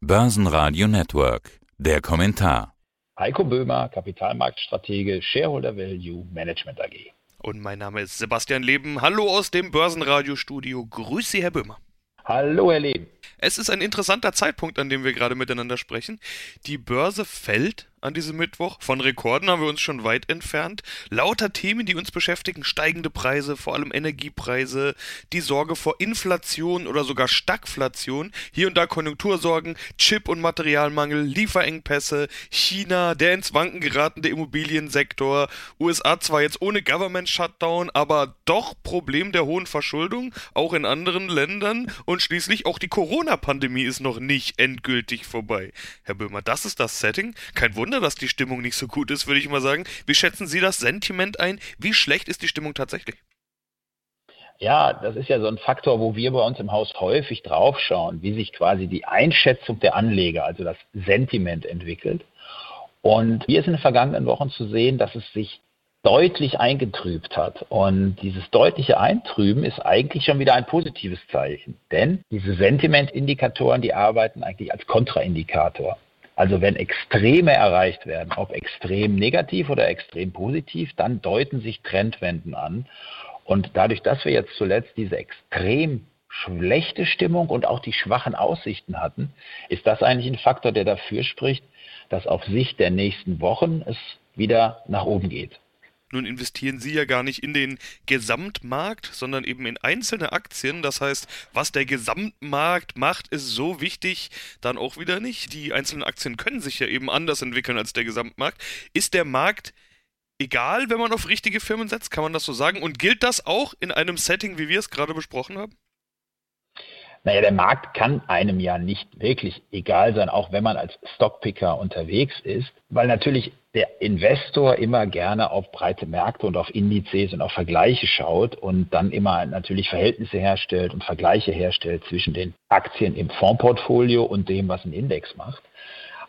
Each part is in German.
Börsenradio Network. Der Kommentar. Heiko Böhmer, Kapitalmarktstratege, Shareholder Value Management AG. Und mein Name ist Sebastian Leben. Hallo aus dem Börsenradiostudio. Grüße Sie, Herr Böhmer. Hallo, Herr Leben. Es ist ein interessanter Zeitpunkt, an dem wir gerade miteinander sprechen. Die Börse fällt an diesem Mittwoch. Von Rekorden haben wir uns schon weit entfernt. Lauter Themen, die uns beschäftigen, steigende Preise, vor allem Energiepreise, die Sorge vor Inflation oder sogar Stagflation, hier und da Konjunktursorgen, Chip- und Materialmangel, Lieferengpässe, China, der ins Wanken geratene Immobiliensektor, USA zwar jetzt ohne Government Shutdown, aber doch Problem der hohen Verschuldung, auch in anderen Ländern und schließlich auch die Corona-Pandemie ist noch nicht endgültig vorbei. Herr Böhmer, das ist das Setting. Kein Wunder, Wunder, dass die Stimmung nicht so gut ist, würde ich mal sagen. Wie schätzen Sie das Sentiment ein? Wie schlecht ist die Stimmung tatsächlich? Ja, das ist ja so ein Faktor, wo wir bei uns im Haus häufig draufschauen, wie sich quasi die Einschätzung der Anleger, also das Sentiment entwickelt. Und hier ist in den vergangenen Wochen zu sehen, dass es sich deutlich eingetrübt hat. Und dieses deutliche Eintrüben ist eigentlich schon wieder ein positives Zeichen. Denn diese Sentimentindikatoren, die arbeiten eigentlich als Kontraindikator. Also wenn Extreme erreicht werden, ob extrem negativ oder extrem positiv, dann deuten sich Trendwenden an. Und dadurch, dass wir jetzt zuletzt diese extrem schlechte Stimmung und auch die schwachen Aussichten hatten, ist das eigentlich ein Faktor, der dafür spricht, dass auf Sicht der nächsten Wochen es wieder nach oben geht. Nun investieren Sie ja gar nicht in den Gesamtmarkt, sondern eben in einzelne Aktien. Das heißt, was der Gesamtmarkt macht, ist so wichtig dann auch wieder nicht. Die einzelnen Aktien können sich ja eben anders entwickeln als der Gesamtmarkt. Ist der Markt egal, wenn man auf richtige Firmen setzt? Kann man das so sagen? Und gilt das auch in einem Setting, wie wir es gerade besprochen haben? Naja, der Markt kann einem ja nicht wirklich egal sein, auch wenn man als Stockpicker unterwegs ist, weil natürlich der Investor immer gerne auf breite Märkte und auf Indizes und auf Vergleiche schaut und dann immer natürlich Verhältnisse herstellt und Vergleiche herstellt zwischen den Aktien im Fondsportfolio und dem, was ein Index macht.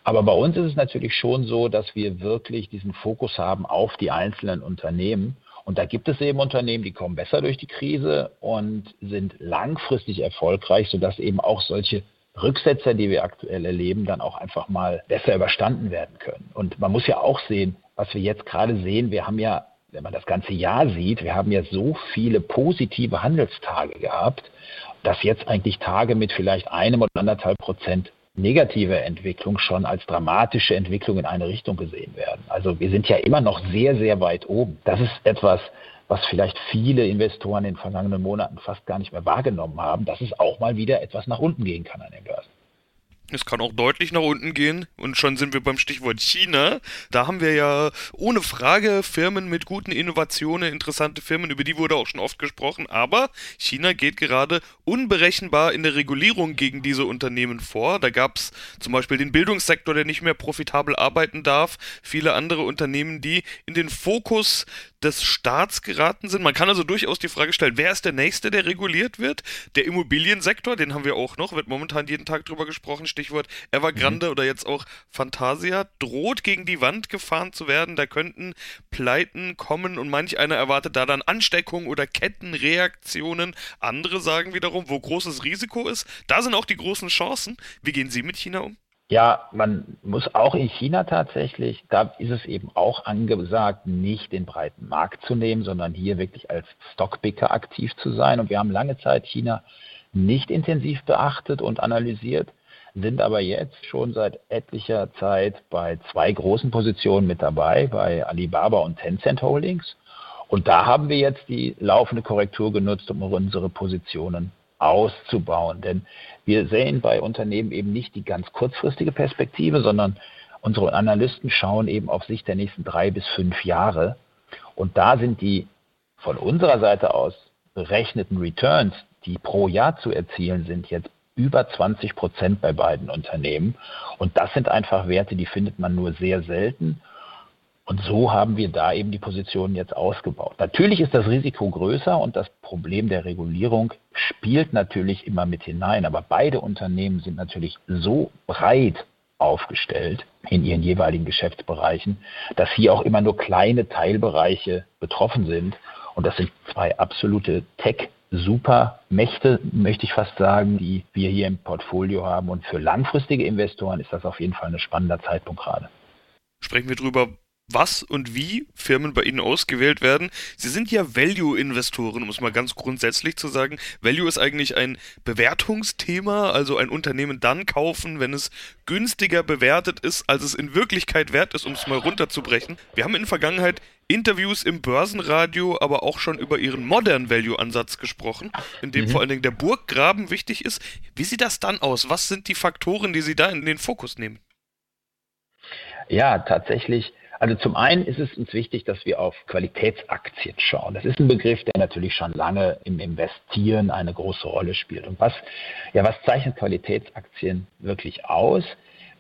Aber bei uns ist es natürlich schon so, dass wir wirklich diesen Fokus haben auf die einzelnen Unternehmen und da gibt es eben Unternehmen, die kommen besser durch die Krise und sind langfristig erfolgreich, sodass eben auch solche Rücksetzer, die wir aktuell erleben, dann auch einfach mal besser überstanden werden können. Und man muss ja auch sehen, was wir jetzt gerade sehen, wir haben ja, wenn man das ganze Jahr sieht, wir haben ja so viele positive Handelstage gehabt, dass jetzt eigentlich Tage mit vielleicht einem oder anderthalb Prozent negative Entwicklung schon als dramatische Entwicklung in eine Richtung gesehen werden. Also wir sind ja immer noch sehr, sehr weit oben. Das ist etwas, was vielleicht viele Investoren in den vergangenen Monaten fast gar nicht mehr wahrgenommen haben, dass es auch mal wieder etwas nach unten gehen kann an den Börsen. Es kann auch deutlich nach unten gehen und schon sind wir beim Stichwort China. Da haben wir ja ohne Frage Firmen mit guten Innovationen, interessante Firmen, über die wurde auch schon oft gesprochen. Aber China geht gerade unberechenbar in der Regulierung gegen diese Unternehmen vor. Da gab es zum Beispiel den Bildungssektor, der nicht mehr profitabel arbeiten darf. Viele andere Unternehmen, die in den Fokus des Staats geraten sind. Man kann also durchaus die Frage stellen, wer ist der Nächste, der reguliert wird? Der Immobiliensektor, den haben wir auch noch, wird momentan jeden Tag drüber gesprochen Stichwort Evergrande mhm. oder jetzt auch Fantasia, droht gegen die Wand gefahren zu werden. Da könnten Pleiten kommen und manch einer erwartet da dann Ansteckung oder Kettenreaktionen. Andere sagen wiederum, wo großes Risiko ist, da sind auch die großen Chancen. Wie gehen Sie mit China um? Ja, man muss auch in China tatsächlich, da ist es eben auch angesagt, nicht den breiten Markt zu nehmen, sondern hier wirklich als Stockpicker aktiv zu sein. Und wir haben lange Zeit China nicht intensiv beachtet und analysiert sind aber jetzt schon seit etlicher Zeit bei zwei großen Positionen mit dabei, bei Alibaba und Tencent Holdings. Und da haben wir jetzt die laufende Korrektur genutzt, um unsere Positionen auszubauen. Denn wir sehen bei Unternehmen eben nicht die ganz kurzfristige Perspektive, sondern unsere Analysten schauen eben auf Sicht der nächsten drei bis fünf Jahre. Und da sind die von unserer Seite aus berechneten Returns, die pro Jahr zu erzielen sind, jetzt über 20 Prozent bei beiden Unternehmen. Und das sind einfach Werte, die findet man nur sehr selten. Und so haben wir da eben die Positionen jetzt ausgebaut. Natürlich ist das Risiko größer und das Problem der Regulierung spielt natürlich immer mit hinein. Aber beide Unternehmen sind natürlich so breit aufgestellt in ihren jeweiligen Geschäftsbereichen, dass hier auch immer nur kleine Teilbereiche betroffen sind. Und das sind zwei absolute Tech- Supermächte, möchte ich fast sagen, die wir hier im Portfolio haben. Und für langfristige Investoren ist das auf jeden Fall ein spannender Zeitpunkt gerade. Sprechen wir drüber, was und wie Firmen bei Ihnen ausgewählt werden. Sie sind ja Value-Investoren, um es mal ganz grundsätzlich zu sagen. Value ist eigentlich ein Bewertungsthema, also ein Unternehmen dann kaufen, wenn es günstiger bewertet ist, als es in Wirklichkeit wert ist, um es mal runterzubrechen. Wir haben in der Vergangenheit Interviews im Börsenradio, aber auch schon über Ihren Modern Value-Ansatz gesprochen, in dem mhm. vor allen Dingen der Burggraben wichtig ist. Wie sieht das dann aus? Was sind die Faktoren, die Sie da in den Fokus nehmen? Ja, tatsächlich also zum einen ist es uns wichtig, dass wir auf Qualitätsaktien schauen. Das ist ein Begriff, der natürlich schon lange im Investieren eine große Rolle spielt. Und was, ja, was zeichnet Qualitätsaktien wirklich aus?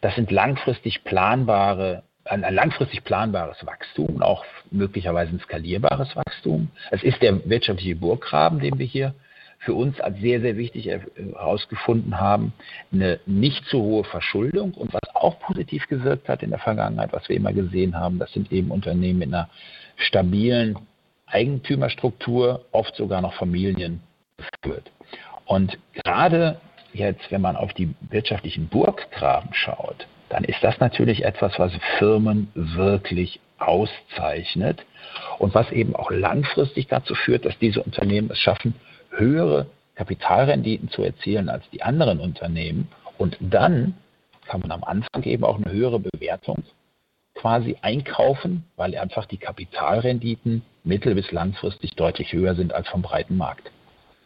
Das sind langfristig planbare ein, langfristig planbares Wachstum, auch möglicherweise ein skalierbares Wachstum. Es ist der wirtschaftliche Burggraben, den wir hier für uns als sehr, sehr wichtig herausgefunden haben, eine nicht zu hohe Verschuldung und was auch positiv gewirkt hat in der Vergangenheit, was wir immer gesehen haben, das sind eben Unternehmen mit einer stabilen Eigentümerstruktur, oft sogar noch Familien geführt. Und gerade jetzt, wenn man auf die wirtschaftlichen Burggraben schaut, dann ist das natürlich etwas, was Firmen wirklich auszeichnet und was eben auch langfristig dazu führt, dass diese Unternehmen es schaffen, höhere Kapitalrenditen zu erzielen als die anderen Unternehmen. Und dann kann man am Anfang eben auch eine höhere Bewertung quasi einkaufen, weil einfach die Kapitalrenditen mittel- bis langfristig deutlich höher sind als vom breiten Markt.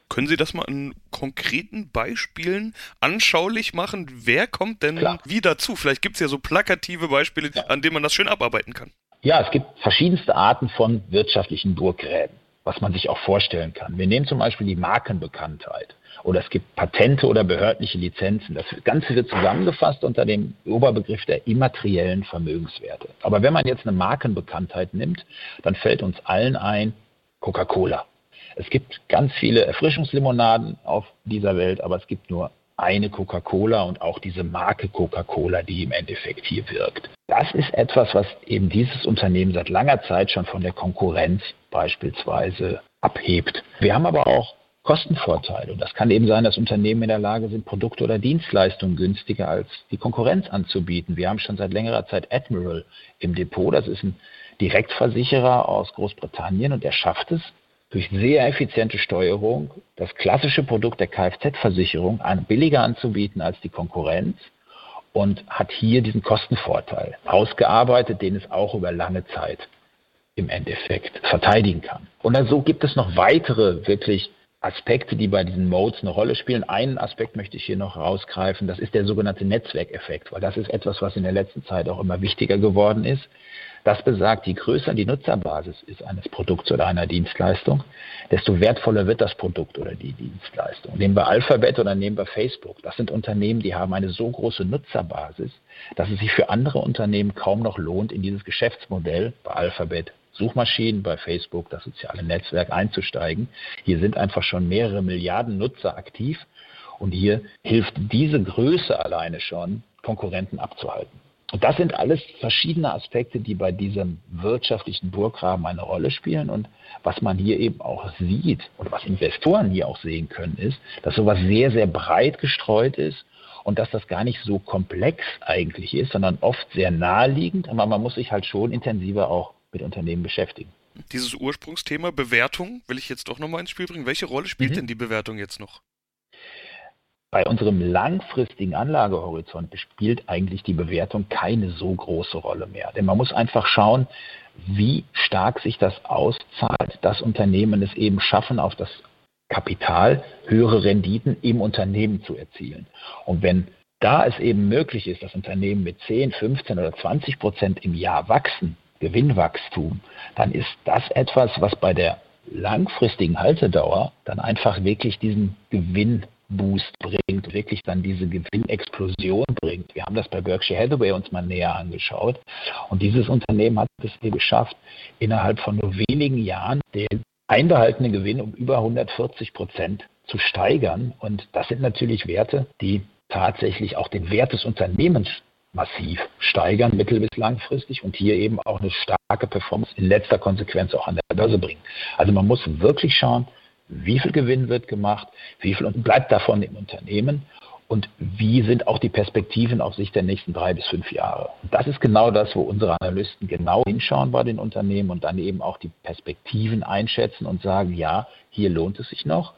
Können Sie das mal in konkreten Beispielen anschaulich machen? Wer kommt denn Klar. wie dazu? Vielleicht gibt es ja so plakative Beispiele, ja. an denen man das schön abarbeiten kann. Ja, es gibt verschiedenste Arten von wirtschaftlichen Burggräben was man sich auch vorstellen kann. Wir nehmen zum Beispiel die Markenbekanntheit oder es gibt Patente oder behördliche Lizenzen. Das Ganze wird zusammengefasst unter dem Oberbegriff der immateriellen Vermögenswerte. Aber wenn man jetzt eine Markenbekanntheit nimmt, dann fällt uns allen ein Coca-Cola. Es gibt ganz viele Erfrischungslimonaden auf dieser Welt, aber es gibt nur eine Coca-Cola und auch diese Marke Coca-Cola, die im Endeffekt hier wirkt. Das ist etwas, was eben dieses Unternehmen seit langer Zeit schon von der Konkurrenz beispielsweise abhebt. Wir haben aber auch Kostenvorteile. Und das kann eben sein, dass Unternehmen in der Lage sind, Produkte oder Dienstleistungen günstiger als die Konkurrenz anzubieten. Wir haben schon seit längerer Zeit Admiral im Depot. Das ist ein Direktversicherer aus Großbritannien und er schafft es, durch sehr effiziente Steuerung das klassische Produkt der Kfz-Versicherung billiger anzubieten als die Konkurrenz und hat hier diesen Kostenvorteil ausgearbeitet, den es auch über lange Zeit im Endeffekt verteidigen kann. Und so gibt es noch weitere wirklich Aspekte, die bei diesen Modes eine Rolle spielen. Einen Aspekt möchte ich hier noch rausgreifen, das ist der sogenannte Netzwerkeffekt, weil das ist etwas, was in der letzten Zeit auch immer wichtiger geworden ist. Das besagt, je größer die Nutzerbasis ist eines Produkts oder einer Dienstleistung, desto wertvoller wird das Produkt oder die Dienstleistung. Nehmen wir Alphabet oder nehmen wir Facebook. Das sind Unternehmen, die haben eine so große Nutzerbasis, dass es sich für andere Unternehmen kaum noch lohnt, in dieses Geschäftsmodell bei Alphabet Suchmaschinen, bei Facebook, das soziale Netzwerk einzusteigen. Hier sind einfach schon mehrere Milliarden Nutzer aktiv und hier hilft diese Größe alleine schon, Konkurrenten abzuhalten. Und das sind alles verschiedene Aspekte, die bei diesem wirtschaftlichen Burggraben eine Rolle spielen. Und was man hier eben auch sieht und was Investoren hier auch sehen können, ist, dass sowas sehr, sehr breit gestreut ist und dass das gar nicht so komplex eigentlich ist, sondern oft sehr naheliegend. Aber man muss sich halt schon intensiver auch mit Unternehmen beschäftigen. Dieses Ursprungsthema Bewertung will ich jetzt doch nochmal ins Spiel bringen. Welche Rolle spielt mhm. denn die Bewertung jetzt noch? Bei unserem langfristigen Anlagehorizont spielt eigentlich die Bewertung keine so große Rolle mehr. Denn man muss einfach schauen, wie stark sich das auszahlt, dass Unternehmen es eben schaffen, auf das Kapital höhere Renditen im Unternehmen zu erzielen. Und wenn da es eben möglich ist, dass Unternehmen mit 10, 15 oder 20 Prozent im Jahr wachsen, Gewinnwachstum, dann ist das etwas, was bei der langfristigen Haltedauer dann einfach wirklich diesen Gewinn Boost bringt, wirklich dann diese Gewinnexplosion bringt. Wir haben das bei Berkshire Hathaway uns mal näher angeschaut und dieses Unternehmen hat es eben geschafft, innerhalb von nur wenigen Jahren den einbehaltenen Gewinn um über 140 Prozent zu steigern und das sind natürlich Werte, die tatsächlich auch den Wert des Unternehmens massiv steigern, mittel- bis langfristig und hier eben auch eine starke Performance in letzter Konsequenz auch an der Börse bringen. Also man muss wirklich schauen, wie viel Gewinn wird gemacht, wie viel bleibt davon im Unternehmen und wie sind auch die Perspektiven auf Sicht der nächsten drei bis fünf Jahre. Und das ist genau das, wo unsere Analysten genau hinschauen bei den Unternehmen und dann eben auch die Perspektiven einschätzen und sagen, ja, hier lohnt es sich noch.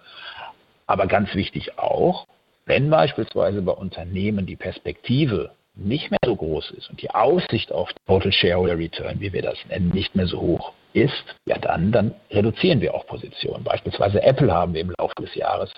Aber ganz wichtig auch, wenn beispielsweise bei Unternehmen die Perspektive nicht mehr so groß ist und die Aussicht auf Total Shareholder Return, wie wir das nennen, nicht mehr so hoch ist, ja dann, dann reduzieren wir auch Positionen. Beispielsweise Apple haben wir im Laufe des Jahres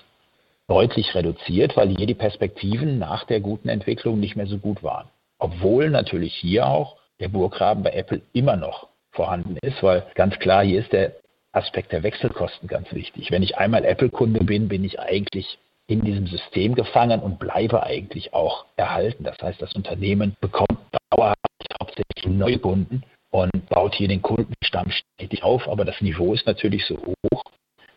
deutlich reduziert, weil hier die Perspektiven nach der guten Entwicklung nicht mehr so gut waren. Obwohl natürlich hier auch der Burggraben bei Apple immer noch vorhanden ist, weil ganz klar hier ist der Aspekt der Wechselkosten ganz wichtig. Wenn ich einmal Apple-Kunde bin, bin ich eigentlich in diesem System gefangen und bleibe eigentlich auch erhalten. Das heißt, das Unternehmen bekommt dauerhaft hauptsächlich neue Kunden und baut hier den Kundenstamm stetig auf, aber das Niveau ist natürlich so hoch,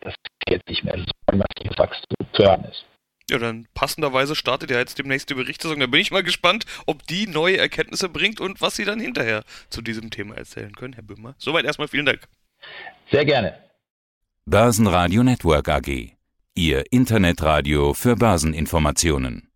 dass jetzt nicht mehr so ein massives Wachstum zu hören ist. Ja, dann passenderweise startet ja jetzt demnächst die Berichtssaison. Da bin ich mal gespannt, ob die neue Erkenntnisse bringt und was Sie dann hinterher zu diesem Thema erzählen können, Herr Böhmer. Soweit erstmal vielen Dank. Sehr gerne. Börsenradio Network AG. Ihr Internetradio für Börseninformationen.